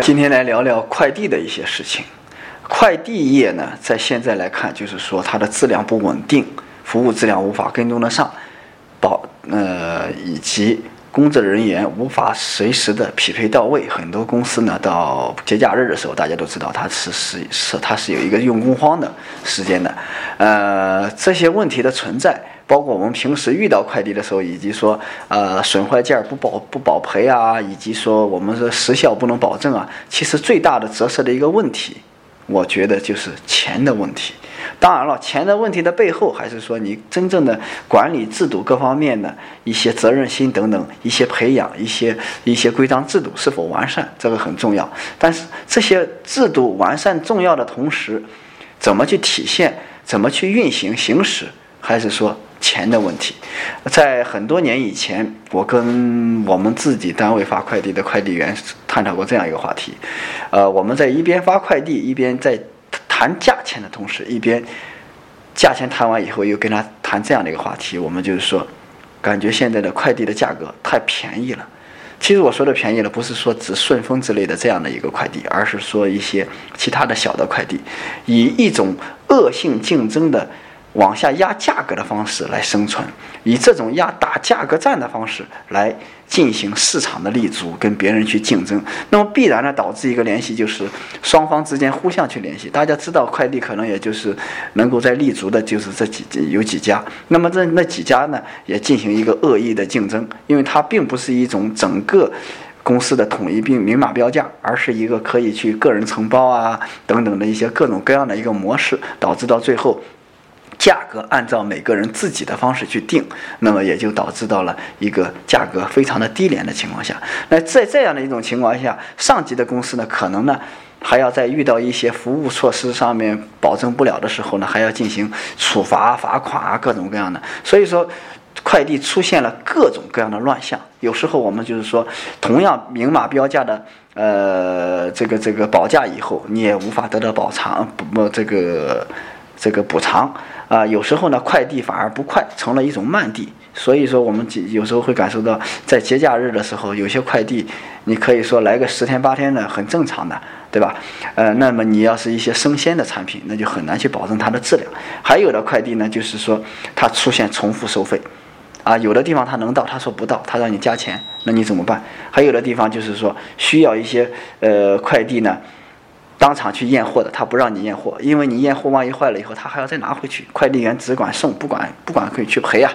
今天来聊聊快递的一些事情。快递业呢，在现在来看，就是说它的质量不稳定，服务质量无法跟踪得上，保呃以及。工作人员无法随时的匹配到位，很多公司呢，到节假日的时候，大家都知道它是是是它是有一个用工荒的时间的，呃，这些问题的存在，包括我们平时遇到快递的时候，以及说呃损坏件不保不保赔啊，以及说我们说时效不能保证啊，其实最大的折射的一个问题，我觉得就是钱的问题。当然了，钱的问题的背后，还是说你真正的管理制度各方面的一些责任心等等，一些培养，一些一些规章制度是否完善，这个很重要。但是这些制度完善重要的同时，怎么去体现，怎么去运行行使，还是说钱的问题。在很多年以前，我跟我们自己单位发快递的快递员探讨过这样一个话题，呃，我们在一边发快递，一边在。谈价钱的同时，一边价钱谈完以后，又跟他谈这样的一个话题。我们就是说，感觉现在的快递的价格太便宜了。其实我说的便宜了，不是说指顺丰之类的这样的一个快递，而是说一些其他的小的快递，以一种恶性竞争的。往下压价格的方式来生存，以这种压打价格战的方式来进行市场的立足，跟别人去竞争，那么必然呢导致一个联系，就是双方之间互相去联系。大家知道，快递可能也就是能够在立足的，就是这几有几家。那么这那几家呢，也进行一个恶意的竞争，因为它并不是一种整个公司的统一并明码标价，而是一个可以去个人承包啊等等的一些各种各样的一个模式，导致到最后。价格按照每个人自己的方式去定，那么也就导致到了一个价格非常的低廉的情况下。那在这样的一种情况下，上级的公司呢，可能呢还要在遇到一些服务措施上面保证不了的时候呢，还要进行处罚、罚款啊，各种各样的。所以说，快递出现了各种各样的乱象。有时候我们就是说，同样明码标价的，呃，这个这个保价以后，你也无法得到保偿，不这个这个补偿。啊，有时候呢，快递反而不快，成了一种慢递。所以说，我们有时候会感受到，在节假日的时候，有些快递，你可以说来个十天八天的，很正常的，对吧？呃，那么你要是一些生鲜的产品，那就很难去保证它的质量。还有的快递呢，就是说它出现重复收费，啊，有的地方它能到，他说不到，他让你加钱，那你怎么办？还有的地方就是说需要一些呃快递呢。当场去验货的，他不让你验货，因为你验货万一坏了以后，他还要再拿回去。快递员只管送，不管不管可以去赔啊。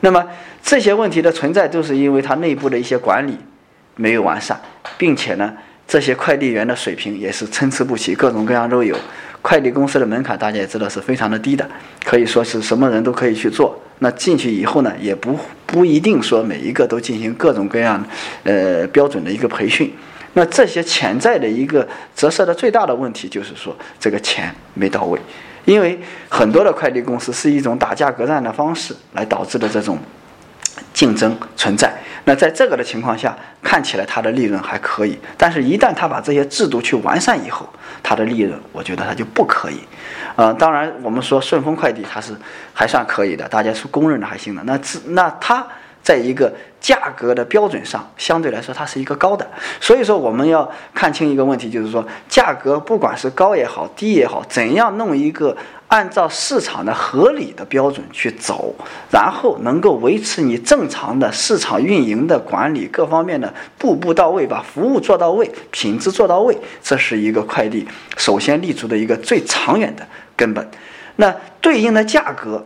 那么这些问题的存在，都是因为他内部的一些管理没有完善，并且呢，这些快递员的水平也是参差不齐，各种各样都有。快递公司的门槛大家也知道是非常的低的，可以说是什么人都可以去做。那进去以后呢，也不不一定说每一个都进行各种各样呃标准的一个培训。那这些潜在的一个折射的最大的问题，就是说这个钱没到位，因为很多的快递公司是一种打价格战的方式来导致的这种竞争存在。那在这个的情况下，看起来它的利润还可以，但是一旦它把这些制度去完善以后，它的利润，我觉得它就不可以。呃，当然我们说顺丰快递它是还算可以的，大家是公认的还行的。那那它。在一个价格的标准上，相对来说它是一个高的，所以说我们要看清一个问题，就是说价格不管是高也好，低也好，怎样弄一个按照市场的合理的标准去走，然后能够维持你正常的市场运营的管理各方面的步步到位，把服务做到位，品质做到位，这是一个快递首先立足的一个最长远的根本。那对应的价格。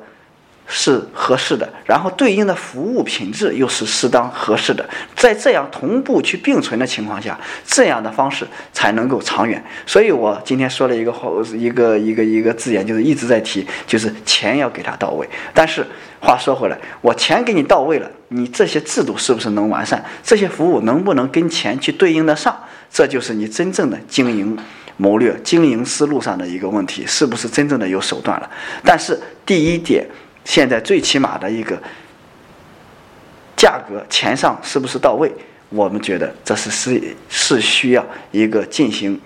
是合适的，然后对应的服务品质又是适当合适的，在这样同步去并存的情况下，这样的方式才能够长远。所以我今天说了一个话，一个一个一个字眼，就是一直在提，就是钱要给他到位。但是话说回来，我钱给你到位了，你这些制度是不是能完善？这些服务能不能跟钱去对应得上？这就是你真正的经营谋略、经营思路上的一个问题，是不是真正的有手段了？但是第一点。现在最起码的一个价格钱上是不是到位？我们觉得这是是是需要一个进行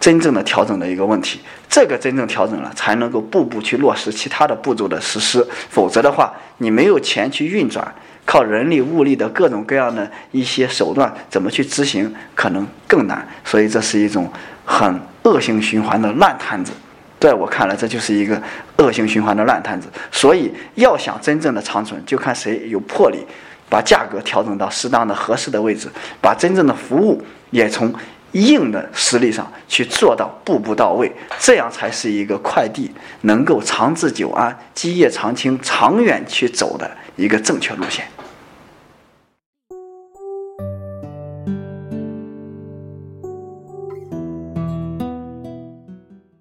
真正的调整的一个问题。这个真正调整了，才能够步步去落实其他的步骤的实施。否则的话，你没有钱去运转靠人力物力的各种各样的一些手段怎么去执行，可能更难。所以这是一种很恶性循环的烂摊子。在我看来，这就是一个恶性循环的烂摊子。所以要想真正的长存，就看谁有魄力，把价格调整到适当的、合适的位置，把真正的服务也从。硬的实力上去做到步步到位，这样才是一个快递能够长治久安、基业长青、长远去走的一个正确路线。